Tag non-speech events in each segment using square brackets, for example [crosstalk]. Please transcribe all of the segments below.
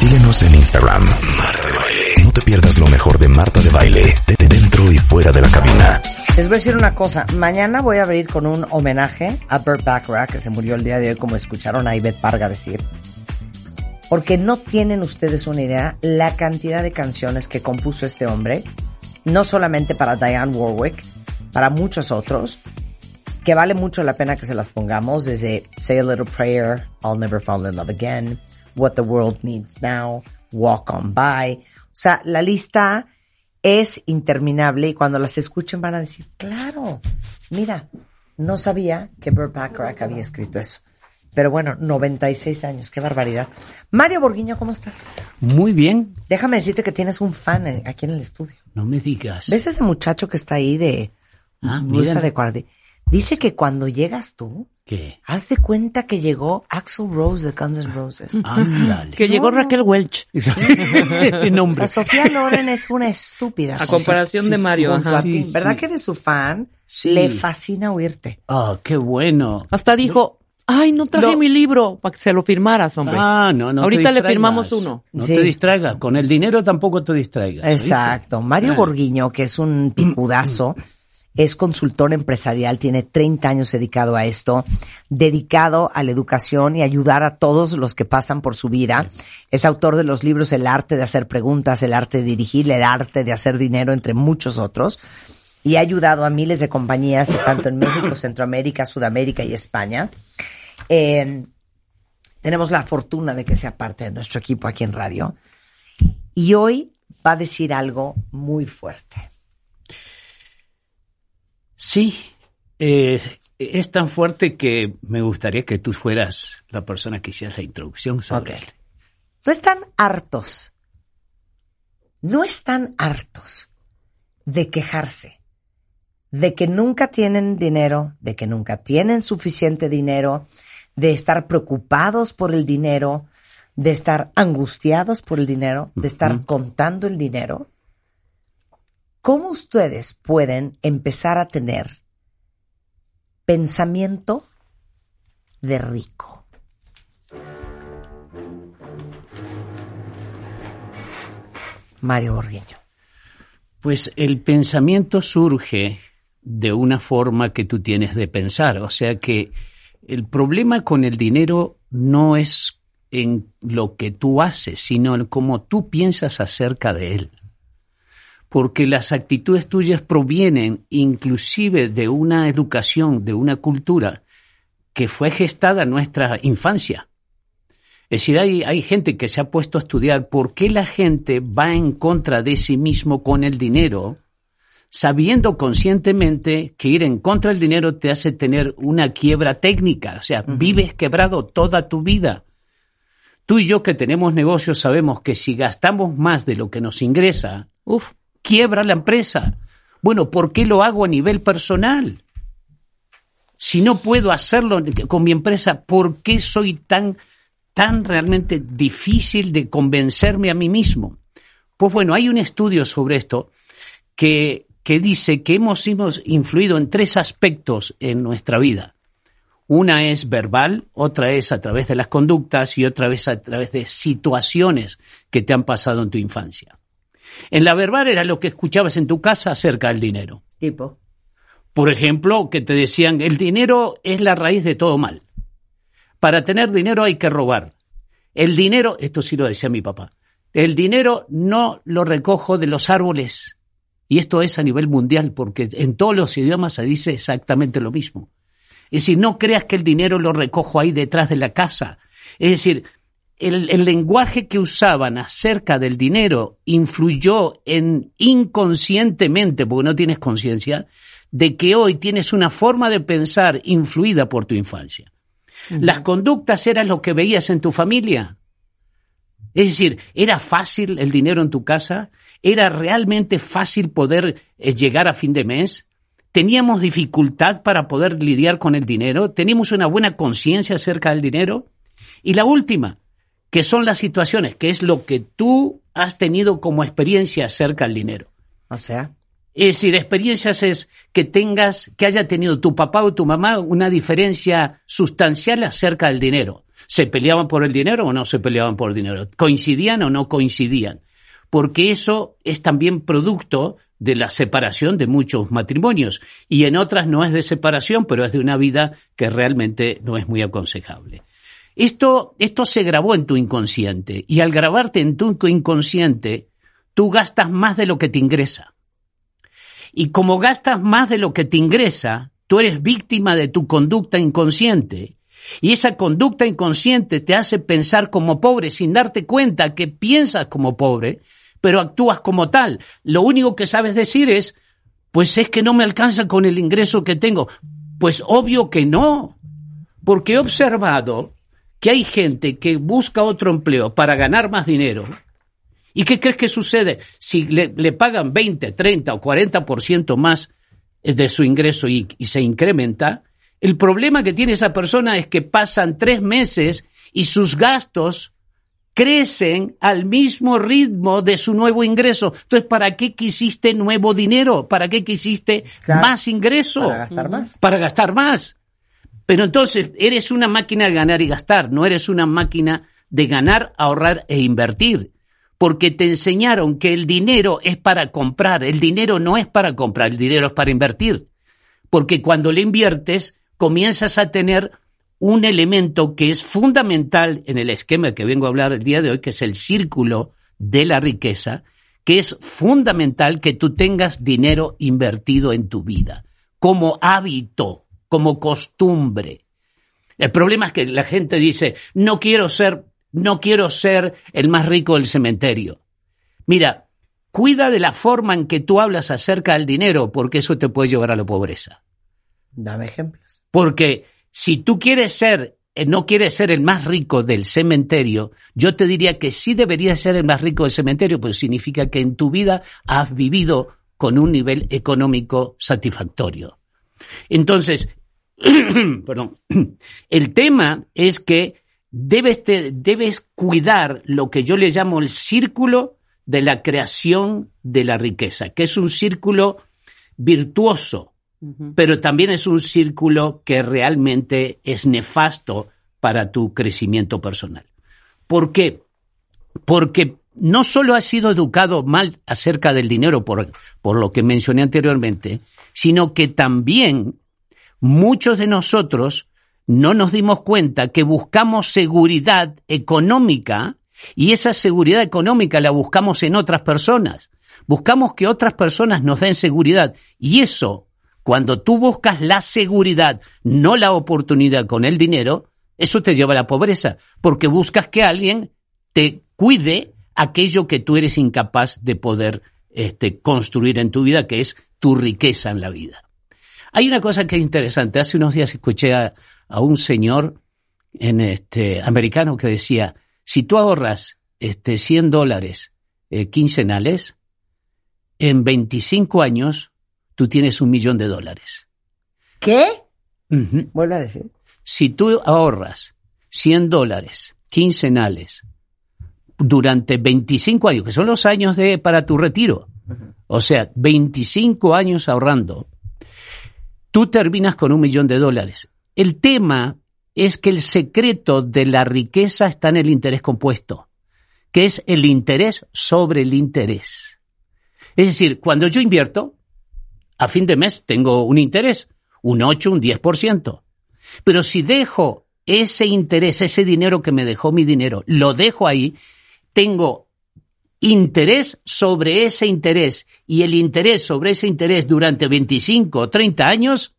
Síguenos en Instagram. Marta de Baile. No te pierdas lo mejor de Marta de Baile, de dentro y fuera de la cabina. Les voy a decir una cosa. Mañana voy a abrir con un homenaje a Burt Bacharach, que se murió el día de hoy, como escucharon a Ivette Parga decir. Porque no tienen ustedes una idea la cantidad de canciones que compuso este hombre, no solamente para Diane Warwick, para muchos otros, que vale mucho la pena que se las pongamos, desde Say a Little Prayer, I'll Never Fall in Love Again, What the World Needs Now, Walk On By. O sea, la lista es interminable y cuando las escuchen van a decir, claro, mira, no sabía que Burt Bacharach había escrito eso. Pero bueno, 96 años, qué barbaridad. Mario Borguiño, ¿cómo estás? Muy bien. Déjame decirte que tienes un fan en- aquí en el estudio. No me digas. ¿Ves ese muchacho que está ahí de Ah, blusa de guardia? Dice que cuando llegas tú, ¿Qué? haz de cuenta que llegó Axel Rose de Guns N' Roses. [laughs] Ándale. Que llegó Raquel Welch. [laughs] O Nombre. sea, Sofía Loren es una estúpida. A comparación de Mario, ajá. ti. Sí, ¿Verdad sí. que eres su fan? Sí. Le fascina oírte. Ah, qué bueno. Hasta dijo, ay, no traje No. mi libro para que se lo firmaras, hombre. Ah, no, no. te Ahorita le distraigas. firmamos uno. No Sí. te distraigas. Con el dinero tampoco te distraigas. ¿oíste? Exacto. Mario Ah. Borguiño, que es un picudazo, [clears throat] es consultor empresarial, tiene 30 años dedicado a esto, dedicado a la educación y ayudar a todos los que pasan por su vida. Es autor de los libros El arte de hacer preguntas, El arte de dirigir, El arte de hacer dinero, entre muchos otros. Y ha ayudado a miles de compañías, tanto en México, Centroamérica, Sudamérica y España. Eh, tenemos la fortuna de que sea parte de nuestro equipo aquí en radio. Y hoy va a decir algo muy fuerte. Sí. eh, es tan fuerte que me gustaría que tú fueras la persona que hicieras la introducción sobre él. No están hartos, no están hartos de quejarse, de que nunca tienen dinero, de que nunca tienen suficiente dinero, de estar preocupados por el dinero, de estar angustiados por el dinero, de estar contando el dinero. ¿Cómo ustedes pueden empezar a tener pensamiento de rico? Mario Borgueño. Pues el pensamiento surge de una forma que tú tienes de pensar. O sea que el problema con el dinero no es en lo que tú haces, sino en cómo tú piensas acerca de él. Porque las actitudes tuyas provienen inclusive de una educación, de una cultura que fue gestada en nuestra infancia. Es decir, hay, hay gente que se ha puesto a estudiar por qué la gente va en contra de sí mismo con el dinero, sabiendo conscientemente que ir en contra del dinero te hace tener una quiebra técnica. O sea, vives quebrado toda tu vida. Tú y yo que tenemos negocios sabemos que si gastamos más de lo que nos ingresa, Uf, quiebra la empresa. Bueno, ¿por qué lo hago a nivel personal? Si no puedo hacerlo con mi empresa, ¿por qué soy tan, tan realmente difícil de convencerme a mí mismo? Pues bueno, hay un estudio sobre esto que, que dice que hemos, hemos influido en tres aspectos en nuestra vida. Una es verbal, otra es a través de las conductas y otra vez a través de situaciones que te han pasado en tu infancia. En la verbal era lo que escuchabas en tu casa acerca del dinero. Tipo. Por ejemplo, que te decían, el dinero es la raíz de todo mal. Para tener dinero hay que robar. El dinero, esto sí lo decía mi papá, el dinero no lo recojo de los árboles. Y esto es a nivel mundial, porque en todos los idiomas se dice exactamente lo mismo. Es decir, no creas que el dinero lo recojo ahí detrás de la casa. Es decir, el, el lenguaje que usaban acerca del dinero influyó en inconscientemente, porque no tienes conciencia, de que hoy tienes una forma de pensar influida por tu infancia. Las conductas eran lo que veías en tu familia. Es decir, ¿era fácil el dinero en tu casa? ¿Era realmente fácil poder eh, llegar a fin de mes? ¿Teníamos dificultad para poder lidiar con el dinero? ¿Teníamos una buena conciencia acerca del dinero? Y la última, que son las situaciones, que es lo que tú has tenido como experiencia acerca del dinero. O sea, Es decir, experiencias es que tengas, que haya tenido tu papá o tu mamá una diferencia sustancial acerca del dinero. ¿Se peleaban por el dinero o no se peleaban por el dinero? ¿Coincidían o no coincidían? Porque eso es también producto de la separación de muchos matrimonios. Y en otras no es de separación, pero es de una vida que realmente no es muy aconsejable. Esto, esto se grabó en tu inconsciente. Y al grabarte en tu inconsciente, tú gastas más de lo que te ingresa. Y como gastas más de lo que te ingresa, tú eres víctima de tu conducta inconsciente. Y esa conducta inconsciente te hace pensar como pobre sin darte cuenta que piensas como pobre, pero actúas como tal. Lo único que sabes decir es, pues es que no me alcanza con el ingreso que tengo. Pues obvio que no, porque he observado que hay gente que busca otro empleo para ganar más dinero. ¿Y qué crees que sucede? Si le, le pagan 20, 30 o 40% más de su ingreso y, y se incrementa, el problema que tiene esa persona es que pasan tres meses y sus gastos crecen al mismo ritmo de su nuevo ingreso. Entonces, ¿para qué quisiste nuevo dinero? ¿Para qué quisiste Claro. más ingreso? para gastar más. Para gastar más. Pero entonces eres una máquina de ganar y gastar, no eres una máquina de ganar, ahorrar e invertir. Porque te enseñaron que el dinero es para comprar, el dinero no es para comprar, el dinero es para invertir. Porque cuando le inviertes, comienzas a tener un elemento que es fundamental en el esquema que vengo a hablar el día de hoy, que es el círculo de la riqueza, que es fundamental que tú tengas dinero invertido en tu vida, como hábito, como costumbre. El problema es que la gente dice, no quiero ser, no quiero ser el más rico del cementerio. Mira, cuida de la forma en que tú hablas acerca del dinero, porque eso te puede llevar a la pobreza. Dame ejemplos. Porque si tú quieres ser, eh, no quieres ser el más rico del cementerio, yo te diría que sí deberías ser el más rico del cementerio, pues significa que en tu vida has vivido con un nivel económico satisfactorio. Entonces, [coughs] perdón, [coughs] el tema es que debes, te- debes cuidar lo que yo le llamo el círculo de la creación de la riqueza, que es un círculo virtuoso, pero también es un círculo que realmente es nefasto para tu crecimiento personal. ¿Por qué? Porque no solo has sido educado mal acerca del dinero, por, por lo que mencioné anteriormente, sino que también muchos de nosotros no nos dimos cuenta que buscamos seguridad económica y esa seguridad económica la buscamos en otras personas. Buscamos que otras personas nos den seguridad y eso, cuando tú buscas la seguridad, no la oportunidad con el dinero, eso te lleva a la pobreza, porque buscas que alguien te cuide aquello que tú eres incapaz de poder este, construir en tu vida, que es tu riqueza en la vida. Hay una cosa que es interesante. Hace unos días escuché a, a un señor en este, americano que decía, si tú ahorras este, 100 dólares eh, quincenales, en 25 años tú tienes un millón de dólares. ¿Qué? Ujú. Vuelve a decir. Si tú ahorras 100 dólares quincenales durante 25 años, que son los años de para tu retiro, o sea, 25 años ahorrando, tú terminas con un millón de dólares. El tema es que el secreto de la riqueza está en el interés compuesto, que es el interés sobre el interés. Es decir, cuando yo invierto, a fin de mes tengo un interés, un 8, un 10%. Pero si dejo ese interés, ese dinero que me dejó mi dinero, lo dejo ahí, tengo interés sobre ese interés y el interés sobre ese interés durante 25 o 30 años,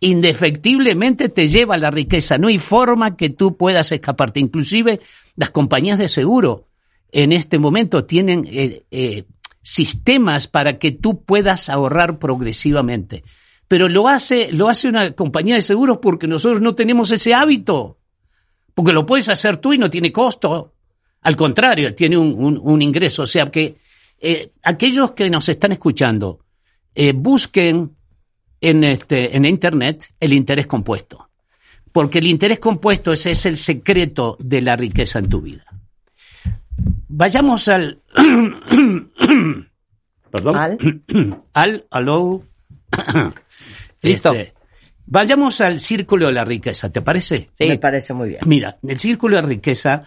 indefectiblemente te lleva a la riqueza. No hay forma que tú puedas escaparte. Inclusive las compañías de seguro en este momento tienen eh, eh, sistemas para que tú puedas ahorrar progresivamente. Pero lo hace, lo hace una compañía de seguros porque nosotros no tenemos ese hábito. Porque lo puedes hacer tú y no tiene costo. Al contrario, tiene un, un- un ingreso. O sea que eh, aquellos que nos están escuchando, eh, busquen en, este, en Internet el interés compuesto. Porque el interés compuesto ese es el secreto de la riqueza en tu vida. Vayamos al... [clears throat] Perdón. Al. [clears throat] al, aló. [clears throat] Listo. Este, vayamos al círculo de la riqueza, ¿te parece? Sí. Me parece muy bien. Mira, el círculo de riqueza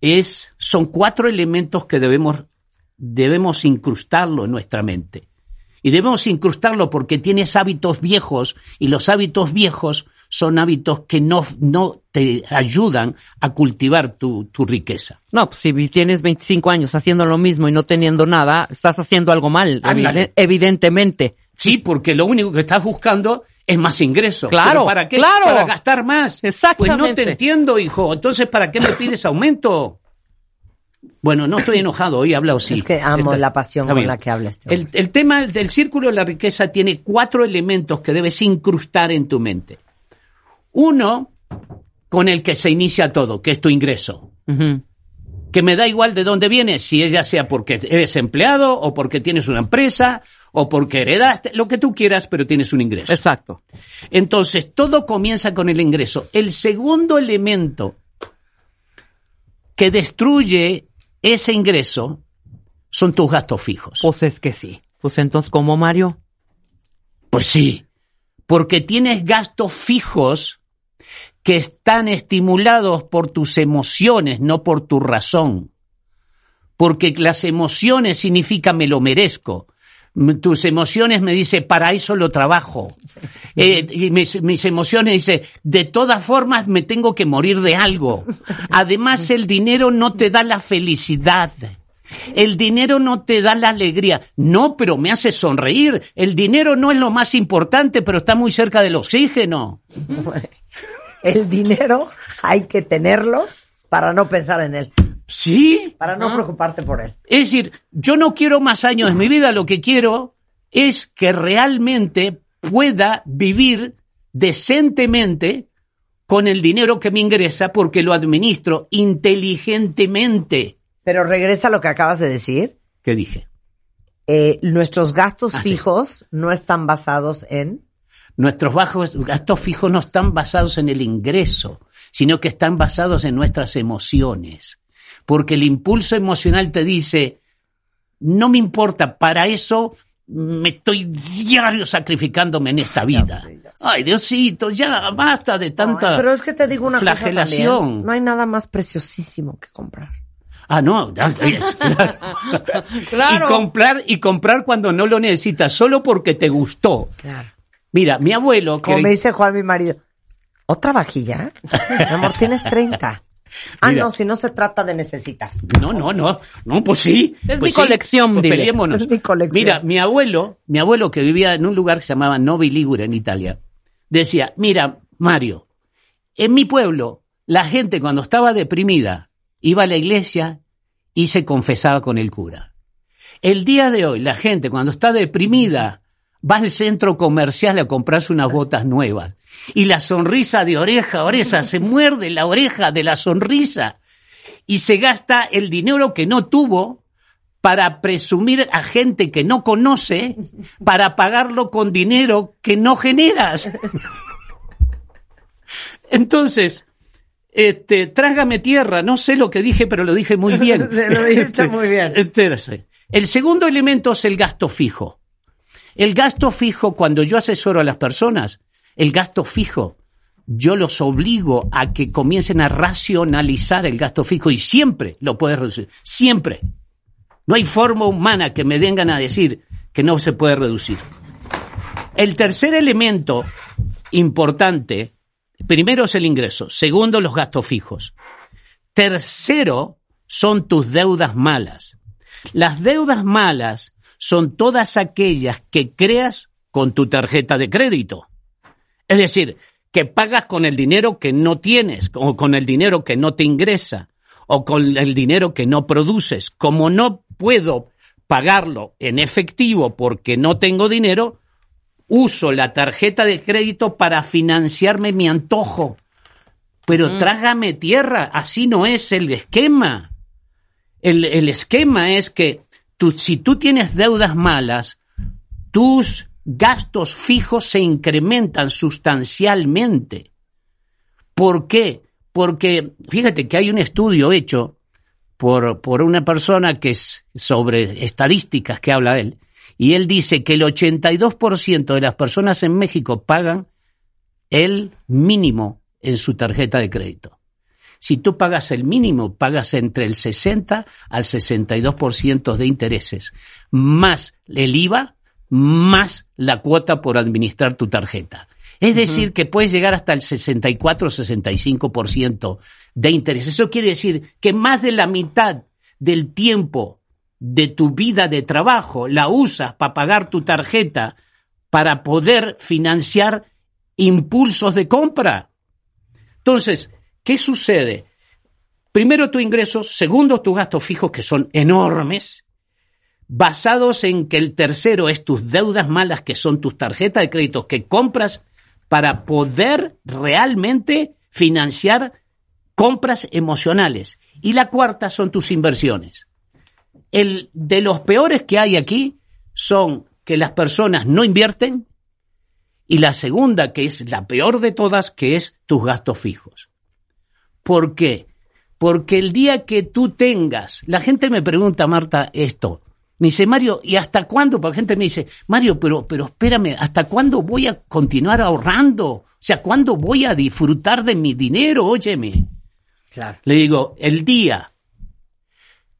es, son cuatro elementos que debemos, debemos incrustarlo en nuestra mente. Y debemos incrustarlo porque tienes hábitos viejos y los hábitos viejos son hábitos que no, no te ayudan a cultivar tu, tu riqueza. No, pues si tienes 25 años haciendo lo mismo y no teniendo nada, estás haciendo algo mal, Ándale. evidentemente. Sí, porque lo único que estás buscando es más ingresos. Claro, ¿Pero ¿Para qué? claro. Para gastar más. Pues no Exactamente. te entiendo, hijo. Entonces, ¿para qué me pides aumento? Bueno, no estoy enojado, hoy he hablado sí. Es que amo Está- la pasión con la que habla este El, tema del círculo de la riqueza tiene cuatro elementos que debes incrustar en tu mente. Uno, con el que se inicia todo, que es tu ingreso. Que me da igual de dónde vienes, si ella sea porque eres empleado o porque tienes una empresa o porque heredaste, lo que tú quieras, pero tienes un ingreso. Exacto. Entonces, todo comienza con el ingreso. El segundo elemento que destruye ese ingreso son tus gastos fijos. Pues es que sí. Pues entonces, ¿cómo, Mario? Pues sí, porque tienes gastos fijos que están estimulados por tus emociones, no por tu razón. Porque las emociones significa me lo merezco. Tus emociones me dice para eso lo trabajo. Eh, y mis, mis emociones dice de todas formas me tengo que morir de algo. Además el dinero no te da la felicidad. El dinero no te da la alegría. No, pero me hace sonreír. El dinero no es lo más importante, pero está muy cerca del oxígeno. [laughs] El dinero hay que tenerlo para no pensar en él, Sí. para no preocuparte por él. Es decir, yo no quiero más años en mi vida, lo que quiero es que realmente pueda vivir decentemente con el dinero que me ingresa porque lo administro inteligentemente. Pero regresa a lo que acabas de decir. ¿Qué dije? Eh, nuestros gastos Ah, sí. fijos no están basados en... Nuestros bajos gastos fijos no están basados en el ingreso, sino que están basados en nuestras emociones. Porque el impulso emocional te dice, no me importa, para eso me estoy diario sacrificándome en esta vida. sé, ya sé. Ay, Diosito, ya basta de tanta Ay, pero es que te digo una cosa flagelación. también. No hay nada más preciosísimo que comprar. Ah, no, [laughs] Claro. Y comprar y comprar cuando no lo necesitas, solo porque te gustó. Claro. Mira, mi abuelo que Como era- me dice Juan, mi marido, ¿otra vajilla? Mi amor, tienes 30. Ah, Mira. no, si no se trata de necesitar. No, no, no, no, pues sí. Es pues mi colección, pues dile. peleémonos. Es mi colección. Mira, mi abuelo, mi abuelo que vivía en un lugar que se llamaba Novi Ligure en Italia, decía, mira, Mario, en mi pueblo, la gente cuando estaba deprimida iba a la iglesia y se confesaba con el cura. El día de hoy, la gente cuando está deprimida va al centro comercial a comprarse unas botas nuevas. Y la sonrisa de oreja a oreja se muerde la oreja de la sonrisa y se gasta el dinero que no tuvo para presumir a gente que no conoce, para pagarlo con dinero que no generas. Entonces, este, trágame tierra, no sé lo que dije, pero lo dije muy [laughs] bien. Lo dijiste muy bien. El segundo elemento es el gasto fijo. El gasto fijo, cuando yo asesoro a las personas, el gasto fijo, yo los obligo a que comiencen a racionalizar el gasto fijo y siempre lo puedes reducir. Siempre. No hay forma humana que me vengan a decir que no se puede reducir. El tercer elemento importante, primero es el ingreso, segundo los gastos fijos. Tercero son tus deudas malas. Las deudas malas son todas aquellas que creas con tu tarjeta de crédito. Es decir, que pagas con el dinero que no tienes, o con el dinero que no te ingresa, o con el dinero que no produces. Como no puedo pagarlo en efectivo porque no tengo dinero, uso la tarjeta de crédito para financiarme mi antojo. Pero trágame tierra, así no es el esquema. El, el esquema es que tú, si tú tienes deudas malas, tus gastos fijos se incrementan sustancialmente. ¿Por qué? Porque fíjate que hay un estudio hecho por, por una persona que es sobre estadísticas que habla él, y él dice que el 82% de las personas en México pagan el mínimo en su tarjeta de crédito. Si tú pagas el mínimo, pagas entre el 60 al 62% de intereses, más el IVA, más la cuota por administrar tu tarjeta. Es decir, que puedes llegar hasta el 64-65% de interés. Eso quiere decir que más de la mitad del tiempo de tu vida de trabajo la usas para pagar tu tarjeta para poder financiar impulsos de compra. Entonces, ¿qué sucede? Primero tu ingreso, segundo tus gastos fijos que son enormes, basados en que el tercero es tus deudas malas que son tus tarjetas de crédito que compras para poder realmente financiar compras emocionales. Y la cuarta son tus inversiones. El de los peores que hay aquí son que las personas no invierten y la segunda, que es la peor de todas, que es tus gastos fijos. ¿Por qué? Porque el día que tú tengas, la gente me pregunta, Marta, esto, me dice, Mario, ¿y hasta cuándo? Porque la gente me dice, Mario, pero, pero espérame, ¿hasta cuándo voy a continuar ahorrando? O sea, ¿cuándo voy a disfrutar de mi dinero? Óyeme. Claro. Le digo, el día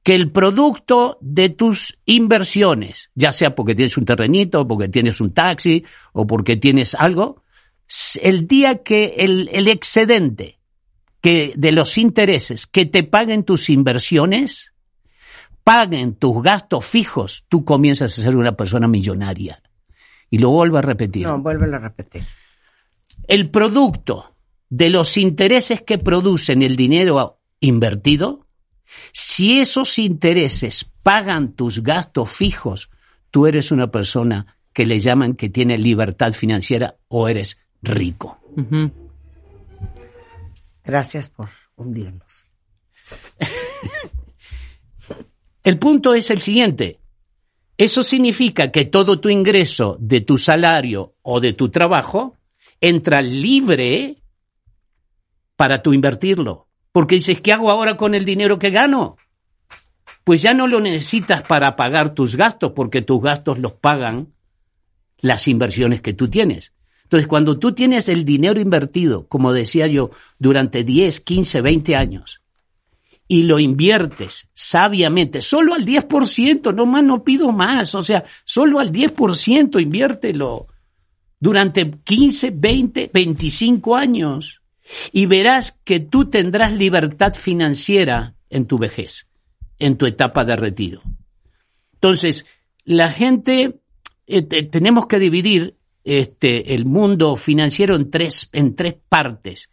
que el producto de tus inversiones, ya sea porque tienes un terrenito, porque tienes un taxi o porque tienes algo, el día que el, el excedente que de los intereses que te paguen tus inversiones, paguen tus gastos fijos, tú comienzas a ser una persona millonaria. Y lo vuelvo a repetir. No, vuélvelo a repetir. El producto de los intereses que producen el dinero invertido, si esos intereses pagan tus gastos fijos, tú eres una persona que le llaman que tiene libertad financiera o eres rico. Gracias por hundirnos. [laughs] El punto es el siguiente. Eso significa que todo tu ingreso de tu salario o de tu trabajo entra libre para tú invertirlo. Porque dices, ¿qué hago ahora con el dinero que gano? Pues ya no lo necesitas para pagar tus gastos, porque tus gastos los pagan las inversiones que tú tienes. Entonces, cuando tú tienes el dinero invertido, como decía yo, durante 10, 15, 20 años, y lo inviertes sabiamente, solo al 10%, no más, no pido más, o sea, solo al 10% inviértelo durante 15, 20, 25 años y verás que tú tendrás libertad financiera en tu vejez, en tu etapa de retiro. Entonces, la gente, eh, te- tenemos que dividir este, el mundo financiero en tres, en tres partes.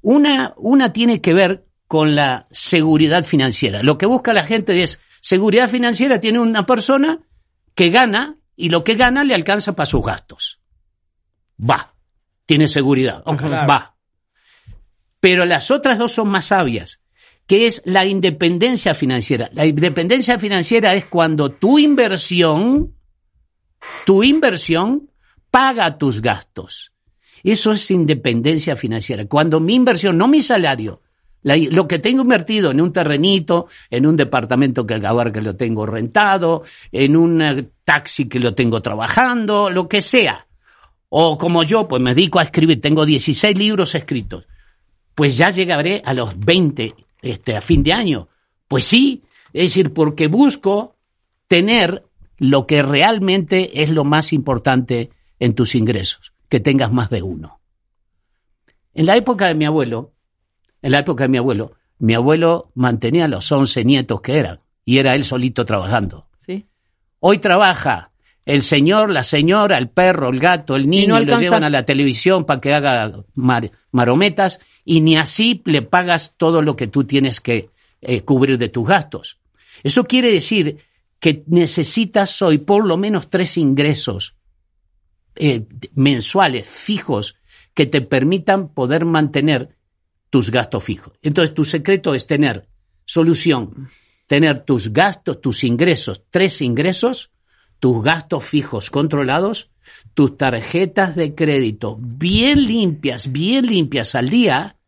Una, una tiene que ver con la seguridad financiera. Lo que busca la gente es seguridad financiera. Tiene una persona que gana y lo que gana le alcanza para sus gastos. Va, tiene seguridad. Va. Pero las otras dos son más sabias, que es la independencia financiera. La independencia financiera es cuando tu inversión, tu inversión paga tus gastos. Eso es independencia financiera. Cuando mi inversión, no mi salario, lo que tengo invertido en un terrenito, en un departamento que ahora que lo tengo rentado, en un eh, taxi que lo tengo trabajando, lo que sea. O como yo, pues me dedico a escribir, tengo 16 libros escritos. Pues ya llegaré a los 20 este, a fin de año. Pues sí, es decir, porque busco tener lo que realmente es lo más importante en tus ingresos, que tengas más de uno. En la época de mi abuelo, en la época de mi abuelo, mi abuelo mantenía los 11 nietos que eran, y era él solito trabajando. Sí. Hoy trabaja el señor, la señora, el perro, el gato, el niño, no y lo llevan a la televisión para que haga mar- marometas, y ni así le pagas todo lo que tú tienes que eh, cubrir de tus gastos. Eso quiere decir que necesitas hoy por lo menos tres ingresos eh, mensuales fijos que te permitan poder mantener tus gastos fijos. Entonces, tu secreto es tener solución, tener tus gastos, tus ingresos, tres ingresos, tus gastos fijos controlados, tus tarjetas de crédito bien limpias, bien limpias al día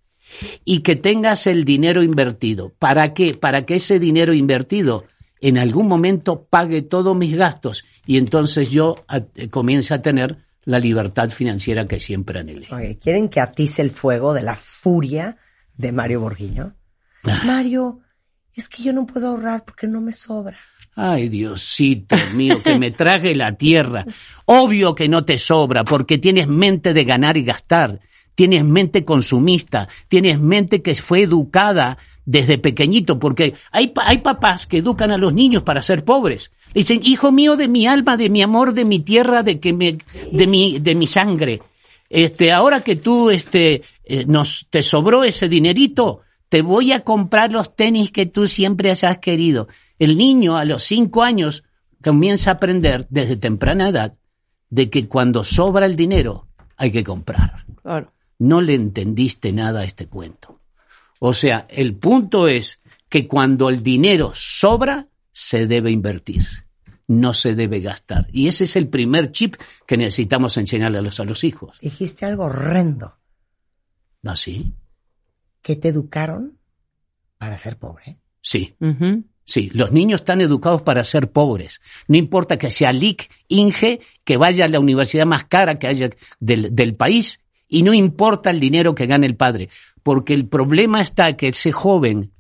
y que tengas el dinero invertido. ¿Para qué? Para que ese dinero invertido en algún momento pague todos mis gastos y entonces yo eh, comience a tener la libertad financiera que siempre anhelé. Ok, ¿Quieren que atice el fuego de la furia de Mario Borguiño? Ah. Mario, es que yo no puedo ahorrar porque no me sobra. Ay, Diosito mío, que me trague la tierra. Obvio que no te sobra, porque tienes mente de ganar y gastar. Tienes mente consumista. Tienes mente que fue educada desde pequeñito, porque hay, hay papás que educan a los niños para ser pobres. Dicen, hijo mío de mi alma, de mi amor, de mi tierra, de que me, de mi, de mi sangre. Este, ahora que tú, este, eh, nos, te sobró ese dinerito, te voy a comprar los tenis que tú siempre has querido. El niño a los cinco años comienza a aprender desde temprana edad de que cuando sobra el dinero hay que comprar. Claro. No le entendiste nada a este cuento. O sea, el punto es que cuando el dinero sobra, se debe invertir, no se debe gastar. Y ese es el primer chip que necesitamos enseñarle a los, a los hijos. Dijiste algo horrendo, ¿Ah, sí? que te educaron para ser pobre. Sí. Sí, los niños están educados para ser pobres. No importa que sea LIC, INGE, que vaya a la universidad más cara que haya del, del país, y no importa el dinero que gane el padre, porque el problema está que ese joven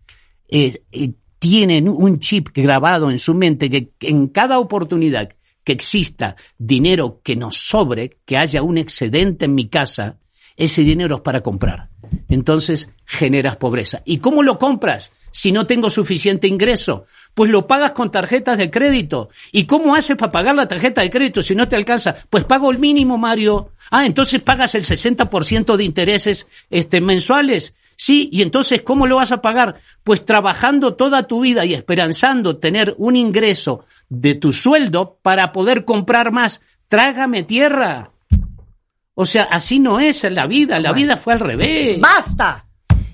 eh, eh, tiene un chip grabado en su mente que en cada oportunidad que exista dinero que nos sobre, que haya un excedente en mi casa, ese dinero es para comprar. Entonces generas pobreza. ¿Y cómo lo compras si no tengo suficiente ingreso? Pues lo pagas con tarjetas de crédito. ¿Y cómo haces para pagar la tarjeta de crédito si no te alcanza? Pues pago el mínimo, Mario. Ah, entonces pagas el 60% de intereses este, mensuales. Sí, y entonces, ¿cómo lo vas a pagar? Pues trabajando toda tu vida y esperanzando tener un ingreso de tu sueldo para poder comprar más. Trágame tierra. O sea, así no es la vida, la vida fue al revés. ¡Basta!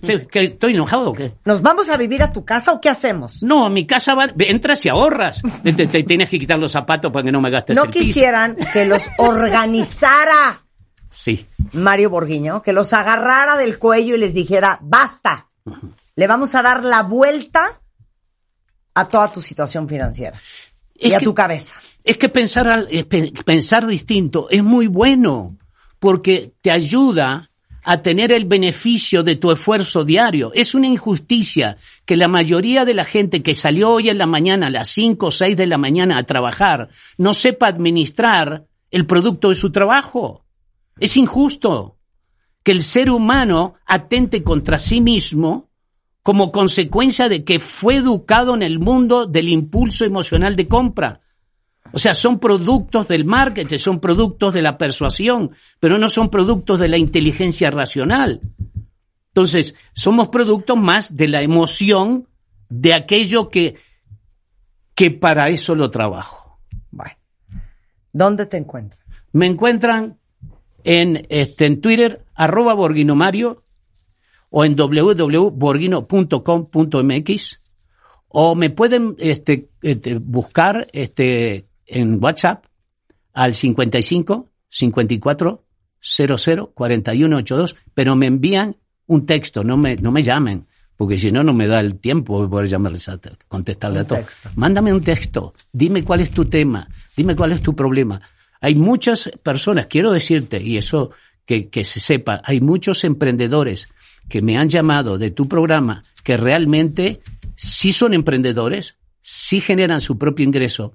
¿que ¿Estoy enojado o qué? ¿Nos vamos a vivir a tu casa o qué hacemos? No, a mi casa va, entras y ahorras. Te, te- te tienes que quitar los zapatos para que no me gastes No el piso. quisieran que los [laughs] organizara Sí, Mario Borguiño, que los agarrara del cuello y les dijera, basta, le vamos a dar la vuelta a toda tu situación financiera y a tu cabeza. Es que pensar, al- pe- pensar distinto es muy bueno porque te ayuda a tener el beneficio de tu esfuerzo diario. Es una injusticia que la mayoría de la gente que salió hoy en la mañana a las 5 o 6 de la mañana a trabajar no sepa administrar el producto de su trabajo. Es injusto que el ser humano atente contra sí mismo como consecuencia de que fue educado en el mundo del impulso emocional de compra. O sea, son productos del marketing, son productos de la persuasión, pero no son productos de la inteligencia racional. Entonces, somos productos más de la emoción de aquello que, que para eso lo trabajo. Bueno, ¿dónde te encuentras? Me encuentran en, este, en Twitter, arroba Borguino Mario, o en www.borguino.com.mx, o me pueden este, este, buscar este, en WhatsApp al 55 54 00 41 82, pero me envían un texto, no me, no me llamen, porque si no, no me da el tiempo de poder llamarles a contestarle Un a todos. Mándame un texto, dime cuál es tu tema, dime cuál es tu problema. Hay muchas personas, quiero decirte, y eso que, se sepa, hay muchos emprendedores que me han llamado de tu programa que realmente sí son emprendedores, sí generan su propio ingreso,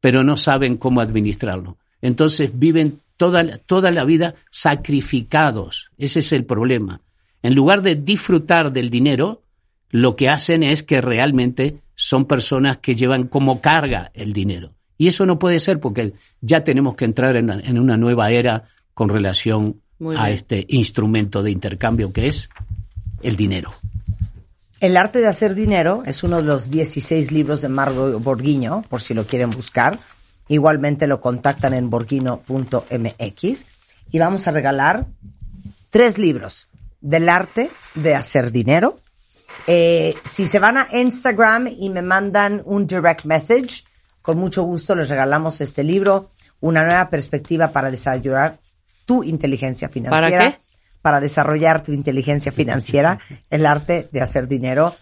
pero no saben cómo administrarlo. Entonces viven toda, toda la vida sacrificados. Ese es el problema. En lugar de disfrutar del dinero, lo que hacen es que realmente son personas que llevan como carga el dinero. Y eso no puede ser porque ya tenemos que entrar en, en una nueva era con relación a este instrumento de intercambio que es el dinero. El arte de hacer dinero es uno de los 16 libros de Margo Borguiño, por si lo quieren buscar. Igualmente lo contactan en borguino.mx y vamos a regalar tres libros del arte de hacer dinero Eh, si se van a Instagram y me mandan un direct message, con mucho gusto les regalamos este libro, Una nueva perspectiva para desarrollar tu inteligencia financiera. ¿Para qué? Para desarrollar tu inteligencia financiera, [laughs] el arte de hacer dinero.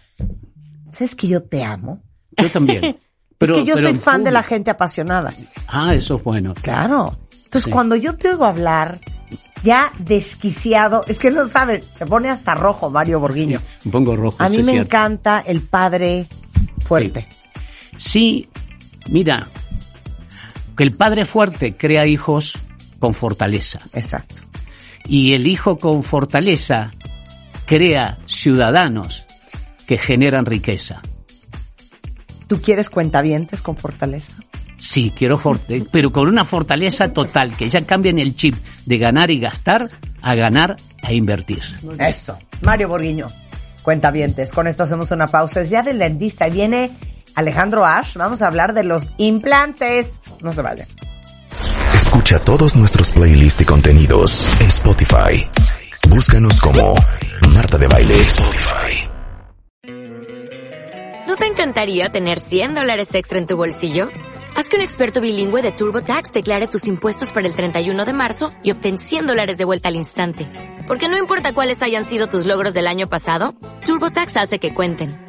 ¿Sabes que yo te amo? Yo también. Pero- [laughs] es que yo pero soy fan de la gente apasionada. Ah, eso es bueno. Claro. Entonces, Sí. cuando yo te oigo hablar, ya desquiciado, es que no saben, se pone hasta rojo Mario Borguiño. Me pongo rojo. A mí me cierto. encanta el padre fuerte. Sí, mira, que el padre fuerte crea hijos con fortaleza. Exacto. Y el hijo con fortaleza crea ciudadanos que generan riqueza. ¿Tú quieres cuentavientes con fortaleza? Sí, quiero pero con una fortaleza total, que ya cambien el chip de ganar y gastar a ganar e invertir. Eso. Mario Borguiño, cuentavientes. Con esto hacemos una pausa. Es ya del dentista y viene Alejandro Ash. Vamos a hablar de los implantes. No se vayan. Escucha todos nuestros playlists y contenidos en Spotify. Búscanos como Marta de Baile. ¿No te encantaría tener 100 dólares extra en tu bolsillo? Haz que un experto bilingüe de TurboTax declare tus impuestos para el 31 de marzo y obtén 100 dólares de vuelta al instante. Porque no importa cuáles hayan sido tus logros del año pasado, TurboTax hace que cuenten.